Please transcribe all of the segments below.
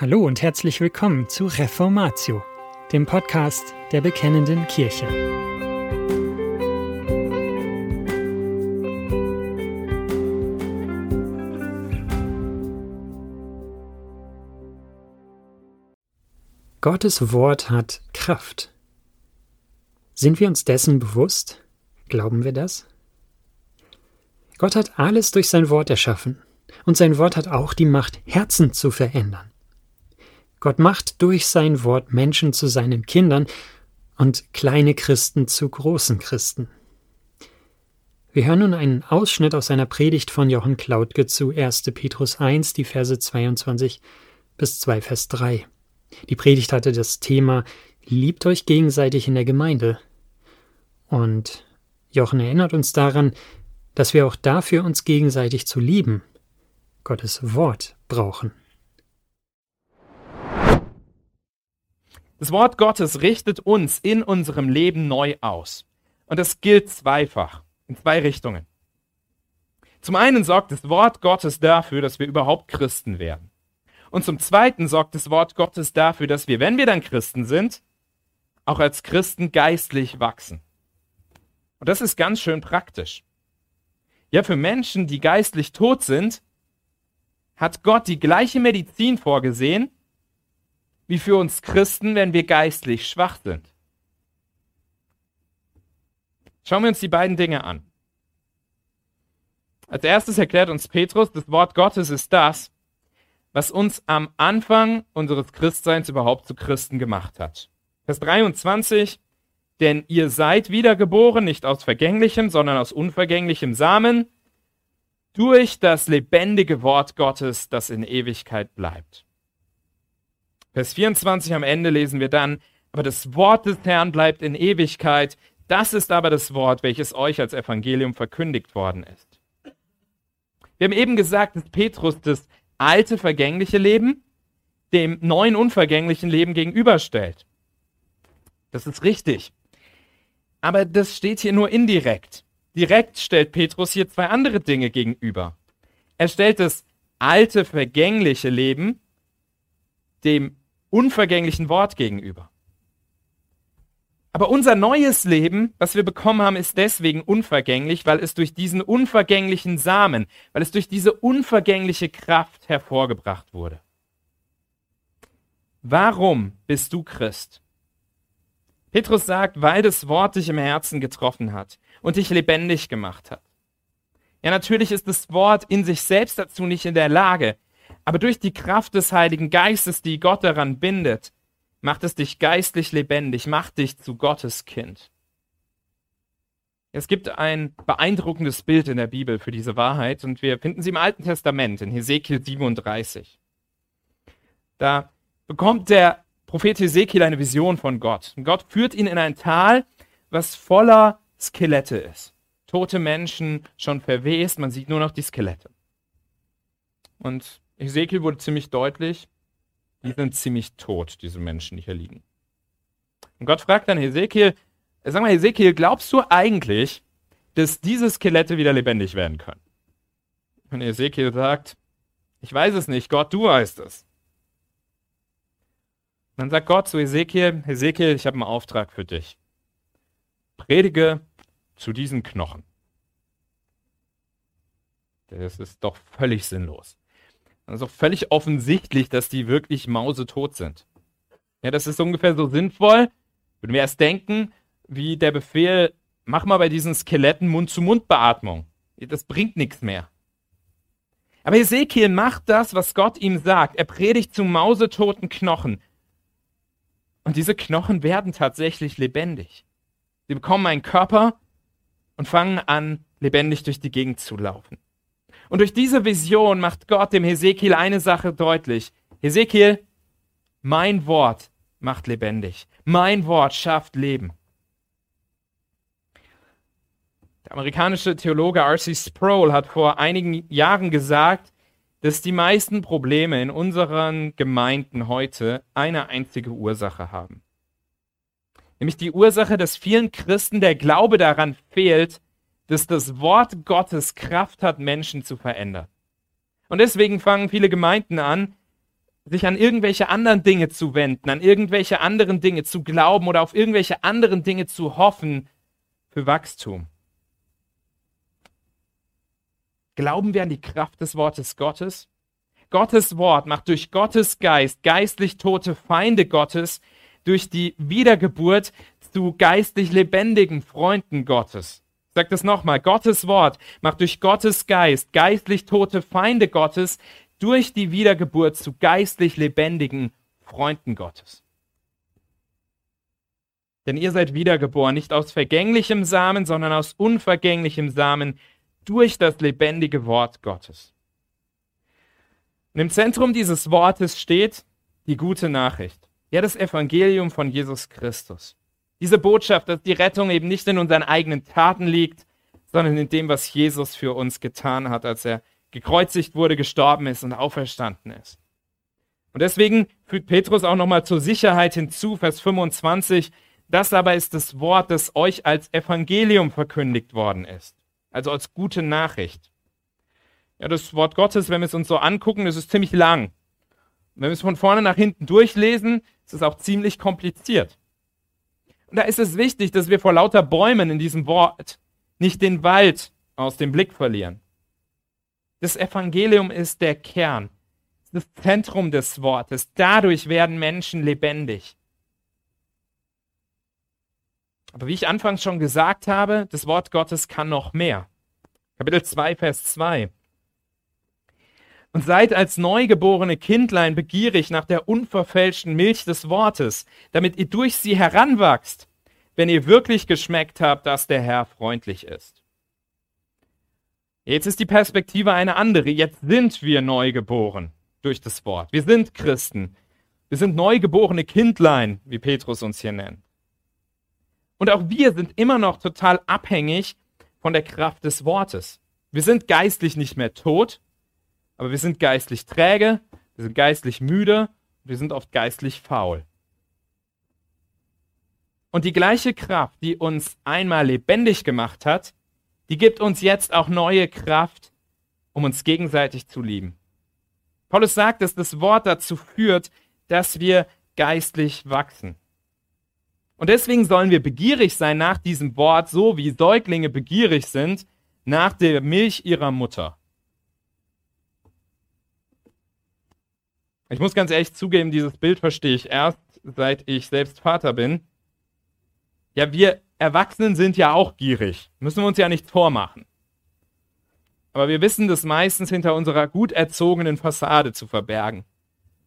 Hallo und herzlich willkommen zu Reformatio, dem Podcast der Bekennenden Kirche. Gottes Wort hat Kraft. Sind wir uns dessen bewusst? Glauben wir das? Gott hat alles durch sein Wort erschaffen, und sein Wort hat auch die Macht, Herzen zu verändern. Gott macht durch sein Wort Menschen zu seinen Kindern und kleine Christen zu großen Christen. Wir hören nun einen Ausschnitt aus einer Predigt von Johann Klautke zu 1. Petrus 1, die Verse 22 bis 2 Vers 3. Die Predigt hatte das Thema Liebt euch gegenseitig in der Gemeinde. Und Jochen erinnert uns daran, dass wir auch dafür uns gegenseitig zu lieben, Gottes Wort brauchen. Das Wort Gottes richtet uns in unserem Leben neu aus. Und das gilt zweifach, in zwei Richtungen. Zum einen sorgt das Wort Gottes dafür, dass wir überhaupt Christen werden. Und zum zweiten sorgt das Wort Gottes dafür, dass wir, wenn wir dann Christen sind, auch als Christen geistlich wachsen. Und das ist ganz schön praktisch. Ja, für Menschen, die geistlich tot sind, hat Gott die gleiche Medizin vorgesehen, wie für uns Christen, wenn wir geistlich schwach sind. Schauen wir uns die beiden Dinge an. Als erstes erklärt uns Petrus, das Wort Gottes ist das, was uns am Anfang unseres Christseins überhaupt zu Christen gemacht hat. Vers 23, denn ihr seid wiedergeboren, nicht aus vergänglichem, sondern aus unvergänglichem Samen, durch das lebendige Wort Gottes, das in Ewigkeit bleibt. Vers 24 am Ende lesen wir dann, aber das Wort des Herrn bleibt in Ewigkeit. Das ist aber das Wort, welches euch als Evangelium verkündigt worden ist. Wir haben eben gesagt, dass Petrus das alte vergängliche Leben dem neuen unvergänglichen Leben gegenüberstellt. Das ist richtig. Aber das steht hier nur indirekt. Direkt stellt Petrus hier zwei andere Dinge gegenüber. Er stellt das alte vergängliche Leben dem unvergänglichen Wort gegenüber. Aber unser neues Leben, was wir bekommen haben, ist deswegen unvergänglich, weil es durch diesen unvergänglichen Samen, weil es durch diese unvergängliche Kraft hervorgebracht wurde. Warum bist du Christ? Petrus sagt, weil das Wort dich im Herzen getroffen hat und dich lebendig gemacht hat. Ja, natürlich ist das Wort in sich selbst dazu nicht in der Lage, aber durch die Kraft des Heiligen Geistes, die Gott daran bindet, macht es dich geistlich lebendig, macht dich zu Gottes Kind. Es gibt ein beeindruckendes Bild in der Bibel für diese Wahrheit und wir finden sie im Alten Testament in Hesekiel 37. Da bekommt der Prophet Hesekiel eine Vision von Gott. Und Gott führt ihn in ein Tal, was voller Skelette ist. Tote Menschen, schon verwest, man sieht nur noch die Skelette. Und Ezekiel wurde ziemlich deutlich, die sind ziemlich tot, diese Menschen, die hier liegen. Und Gott fragt dann Ezekiel, sag mal, Ezekiel, glaubst du eigentlich, dass diese Skelette wieder lebendig werden können? Und Ezekiel sagt, ich weiß es nicht, Gott, du weißt es. Und dann sagt Gott zu Ezekiel, Ezekiel, ich habe einen Auftrag für dich. Predige zu diesen Knochen. Das ist doch völlig sinnlos. Dann ist auch völlig offensichtlich, dass die wirklich mausetot sind. Ja, das ist ungefähr so sinnvoll, würden wir erst denken, wie der Befehl, mach mal bei diesen Skeletten Mund-zu-Mund-Beatmung. Das bringt nichts mehr. Aber Ezekiel macht das, was Gott ihm sagt. Er predigt zu mausetoten Knochen. Und diese Knochen werden tatsächlich lebendig. Sie bekommen einen Körper und fangen an, lebendig durch die Gegend zu laufen. Und durch diese Vision macht Gott dem Hesekiel eine Sache deutlich. Hesekiel, mein Wort macht lebendig. Mein Wort schafft Leben. Der amerikanische Theologe R.C. Sproul hat vor einigen Jahren gesagt, dass die meisten Probleme in unseren Gemeinden heute eine einzige Ursache haben. Nämlich die Ursache, dass vielen Christen der Glaube daran fehlt, dass das Wort Gottes Kraft hat, Menschen zu verändern. Und deswegen fangen viele Gemeinden an, sich an irgendwelche anderen Dinge zu wenden, an irgendwelche anderen Dinge zu glauben oder auf irgendwelche anderen Dinge zu hoffen für Wachstum. Glauben wir an die Kraft des Wortes Gottes? Gottes Wort macht durch Gottes Geist geistlich tote Feinde Gottes durch die Wiedergeburt zu geistlich lebendigen Freunden Gottes. Sage das nochmal. Gottes Wort macht durch Gottes Geist geistlich tote Feinde Gottes durch die Wiedergeburt zu geistlich lebendigen Freunden Gottes. Denn ihr seid wiedergeboren, nicht aus vergänglichem Samen, sondern aus unvergänglichem Samen durch das lebendige Wort Gottes. Und im Zentrum dieses Wortes steht die gute Nachricht. Ja, das Evangelium von Jesus Christus. Diese Botschaft, dass die Rettung eben nicht in unseren eigenen Taten liegt, sondern in dem, was Jesus für uns getan hat, als er gekreuzigt wurde, gestorben ist und auferstanden ist. Und deswegen fügt Petrus auch nochmal zur Sicherheit hinzu, Vers 25, das aber ist das Wort, das euch als Evangelium verkündigt worden ist, also als gute Nachricht. Ja, das Wort Gottes, wenn wir es uns so angucken, das ist ziemlich lang. wenn wir es von vorne nach hinten durchlesen, ist es auch ziemlich kompliziert. Und da ist es wichtig, dass wir vor lauter Bäumen in diesem Wort nicht den Wald aus dem Blick verlieren. Das Evangelium ist der Kern, das Zentrum des Wortes. Dadurch werden Menschen lebendig. Aber wie ich anfangs schon gesagt habe, das Wort Gottes kann noch mehr. Kapitel 2, Vers 2 und seid als neugeborene Kindlein begierig nach der unverfälschten Milch des Wortes, damit ihr durch sie heranwachst, wenn ihr wirklich geschmeckt habt, dass der Herr freundlich ist. Jetzt ist die Perspektive eine andere. Jetzt sind wir neugeboren durch das Wort. Wir sind Christen. Wir sind neugeborene Kindlein, wie Petrus uns hier nennt. Und auch wir sind immer noch total abhängig von der Kraft des Wortes. Wir sind geistlich nicht mehr tot, aber wir sind geistlich träge, wir sind geistlich müde, wir sind oft geistlich faul. Und die gleiche Kraft, die uns einmal lebendig gemacht hat, die gibt uns jetzt auch neue Kraft, um uns gegenseitig zu lieben. Paulus sagt, dass das Wort dazu führt, dass wir geistlich wachsen. Und deswegen sollen wir begierig sein nach diesem Wort, so wie Säuglinge begierig sind nach der Milch ihrer Mutter. Ich muss ganz ehrlich zugeben, dieses Bild verstehe ich erst, seit ich selbst Vater bin. Ja, wir Erwachsenen sind ja auch gierig. Müssen wir uns ja nichts vormachen. Aber wir wissen das meistens hinter unserer gut erzogenen Fassade zu verbergen.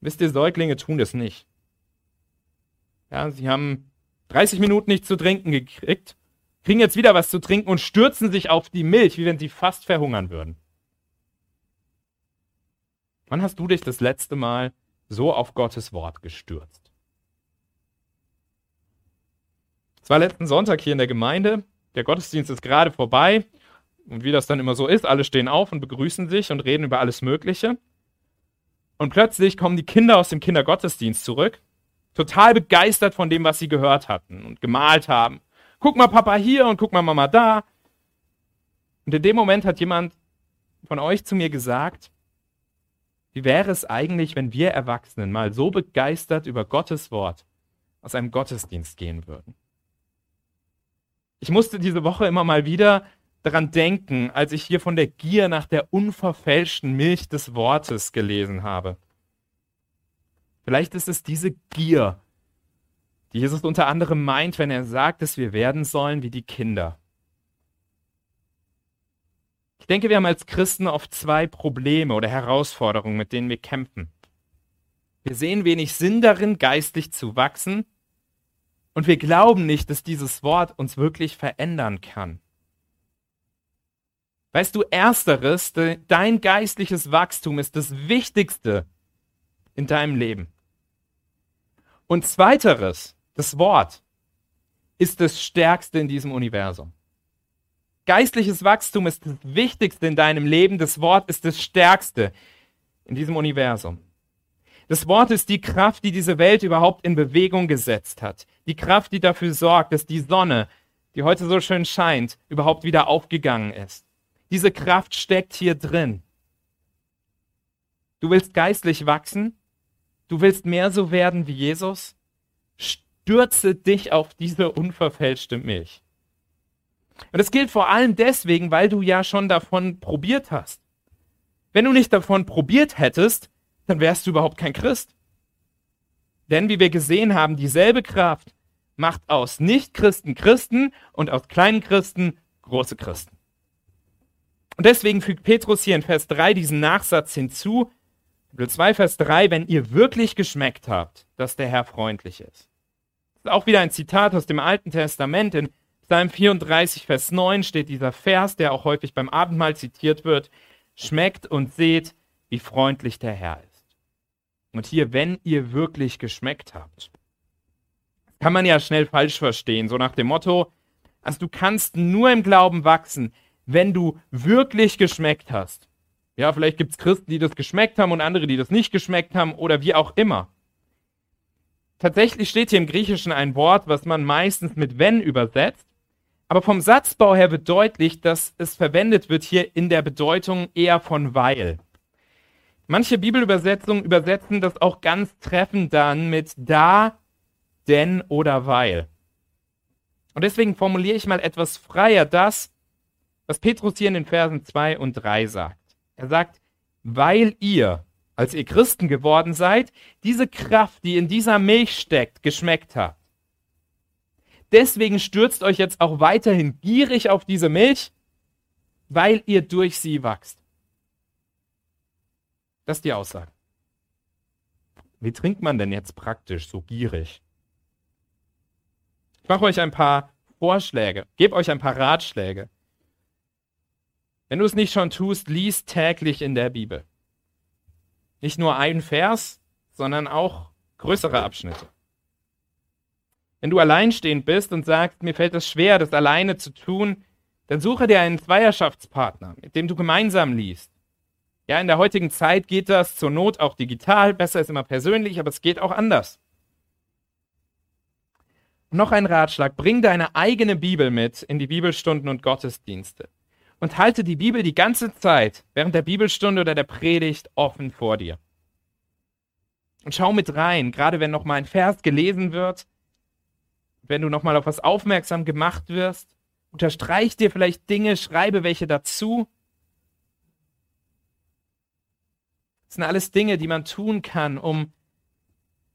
Wisst ihr, Säuglinge tun das nicht. Ja, sie haben 30 Minuten nicht zu trinken gekriegt, kriegen jetzt wieder was zu trinken und stürzen sich auf die Milch, wie wenn sie fast verhungern würden. Wann hast du dich das letzte Mal so auf Gottes Wort gestürzt? Es war letzten Sonntag hier in der Gemeinde. Der Gottesdienst ist gerade vorbei. Und wie das dann immer so ist, alle stehen auf und begrüßen sich und reden über alles Mögliche. Und plötzlich kommen die Kinder aus dem Kindergottesdienst zurück, total begeistert von dem, was sie gehört hatten und gemalt haben. Guck mal Papa hier und guck mal Mama da. Und in dem Moment hat jemand von euch zu mir gesagt, wie wäre es eigentlich, wenn wir Erwachsenen mal so begeistert über Gottes Wort aus einem Gottesdienst gehen würden? Ich musste diese Woche immer mal wieder daran denken, als ich hier von der Gier nach der unverfälschten Milch des Wortes gelesen habe. Vielleicht ist es diese Gier, die Jesus unter anderem meint, wenn er sagt, dass wir werden sollen wie die Kinder. Ich denke, wir haben als Christen oft zwei Probleme oder Herausforderungen, mit denen wir kämpfen. Wir sehen wenig Sinn darin, geistlich zu wachsen, und wir glauben nicht, dass dieses Wort uns wirklich verändern kann. Weißt du, ersteres, dein geistliches Wachstum ist das Wichtigste in deinem Leben. Und zweiteres, das Wort, ist das Stärkste in diesem Universum. Geistliches Wachstum ist das Wichtigste in deinem Leben. Das Wort ist das Stärkste in diesem Universum. Das Wort ist die Kraft, die diese Welt überhaupt in Bewegung gesetzt hat. Die Kraft, die dafür sorgt, dass die Sonne, die heute so schön scheint, überhaupt wieder aufgegangen ist. Diese Kraft steckt hier drin. Du willst geistlich wachsen? du willst mehr so werden wie Jesus, stürze dich auf diese unverfälschte Milch. Und das gilt vor allem deswegen, weil du ja schon davon probiert hast. Wenn du nicht davon probiert hättest, dann wärst du überhaupt kein Christ. Denn wie wir gesehen haben, dieselbe Kraft macht aus Nichtchristen Christen und aus kleinen Christen große Christen. Und deswegen fügt Petrus hier in Vers 3 diesen Nachsatz hinzu, Kapitel 2, Vers 3, wenn ihr wirklich geschmeckt habt, dass der Herr freundlich ist. Das ist auch wieder ein Zitat aus dem Alten Testament. In Psalm 34, Vers 9 steht dieser Vers, der auch häufig beim Abendmahl zitiert wird. Schmeckt und seht, wie freundlich der Herr ist. Und hier, wenn ihr wirklich geschmeckt habt, kann man ja schnell falsch verstehen, so nach dem Motto, also du kannst nur im Glauben wachsen, wenn du wirklich geschmeckt hast. Ja, vielleicht gibt es Christen, die das geschmeckt haben und andere, die das nicht geschmeckt haben oder wie auch immer. Tatsächlich steht hier im Griechischen ein Wort, was man meistens mit wenn übersetzt, aber vom Satzbau her wird deutlich, dass es verwendet wird hier in der Bedeutung eher von weil. Manche Bibelübersetzungen übersetzen das auch ganz treffend dann mit da, denn oder weil. Und deswegen formuliere ich mal etwas freier das, was Petrus hier in den Versen 2 und 3 sagt. Er sagt, weil ihr, als ihr Christen geworden seid, diese Kraft, die in dieser Milch steckt, geschmeckt habt. Deswegen stürzt euch jetzt auch weiterhin gierig auf diese Milch, weil ihr durch sie wachst. Das ist die Aussage. Wie trinkt man denn jetzt praktisch so gierig? Ich mache euch ein paar Vorschläge, gebe euch ein paar Ratschläge. Wenn du es nicht schon tust, lies täglich in der Bibel. Nicht nur ein Vers, sondern auch größere Abschnitte. Wenn du alleinstehend bist und sagst, mir fällt es schwer, das alleine zu tun, dann suche dir einen Zweierschaftspartner, mit dem du gemeinsam liest. Ja, in der heutigen Zeit geht das zur Not auch digital, besser ist immer persönlich, aber es geht auch anders. Noch ein Ratschlag, bring deine eigene Bibel mit in die Bibelstunden und Gottesdienste und halte die Bibel die ganze Zeit während der Bibelstunde oder der Predigt offen vor dir. Und schau mit rein, gerade wenn noch mal ein Vers gelesen wird, wenn du noch mal auf was aufmerksam gemacht wirst, unterstreich dir vielleicht Dinge, schreibe welche dazu. Das sind alles Dinge, die man tun kann, um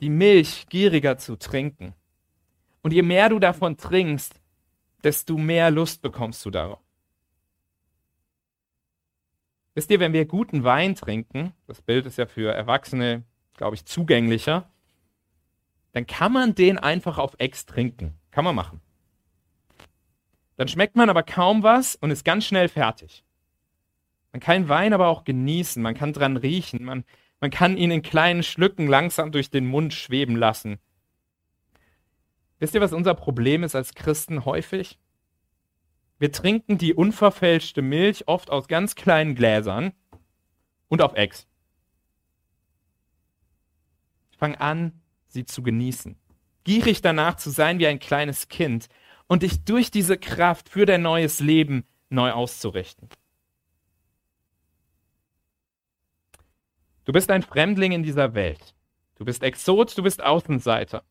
die Milch gieriger zu trinken. Und je mehr du davon trinkst, desto mehr Lust bekommst du darauf. Wisst ihr, wenn wir guten Wein trinken, das Bild ist ja für Erwachsene, glaube ich, zugänglicher, dann kann man den einfach auf Ex trinken. Kann man machen. Dann schmeckt man aber kaum was und ist ganz schnell fertig. Man kann Wein aber auch genießen, man kann dran riechen, man, man kann ihn in kleinen Schlücken langsam durch den Mund schweben lassen. Wisst ihr, was unser Problem ist als Christen häufig? Wir trinken die unverfälschte Milch oft aus ganz kleinen Gläsern und auf Ex. Fang an, sie zu genießen. Gierig danach zu sein wie ein kleines Kind und dich durch diese Kraft für dein neues Leben neu auszurichten. Du bist ein Fremdling in dieser Welt. Du bist Exot, du bist Außenseiter.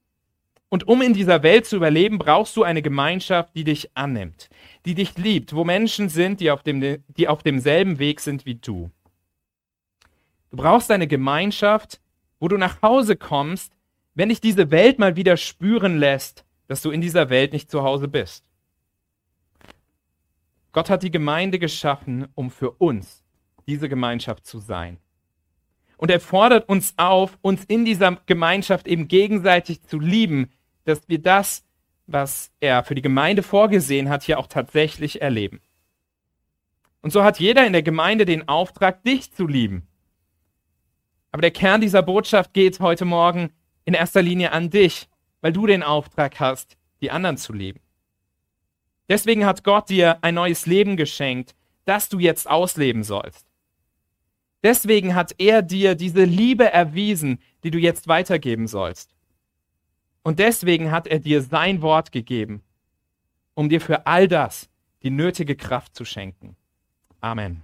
Und um in dieser Welt zu überleben, brauchst du eine Gemeinschaft, die dich annimmt, die dich liebt, wo Menschen sind, die auf, dem, die auf demselben Weg sind wie du. Du brauchst eine Gemeinschaft, wo du nach Hause kommst, wenn dich diese Welt mal wieder spüren lässt, dass du in dieser Welt nicht zu Hause bist. Gott hat die Gemeinde geschaffen, um für uns diese Gemeinschaft zu sein. Und er fordert uns auf, uns in dieser Gemeinschaft eben gegenseitig zu lieben, dass wir das, was er für die Gemeinde vorgesehen hat, hier auch tatsächlich erleben. Und so hat jeder in der Gemeinde den Auftrag, dich zu lieben. Aber der Kern dieser Botschaft geht heute Morgen in erster Linie an dich, weil du den Auftrag hast, die anderen zu lieben. Deswegen hat Gott dir ein neues Leben geschenkt, das du jetzt ausleben sollst. Deswegen hat er dir diese Liebe erwiesen, die du jetzt weitergeben sollst. Und deswegen hat er dir sein Wort gegeben, um dir für all das die nötige Kraft zu schenken. Amen.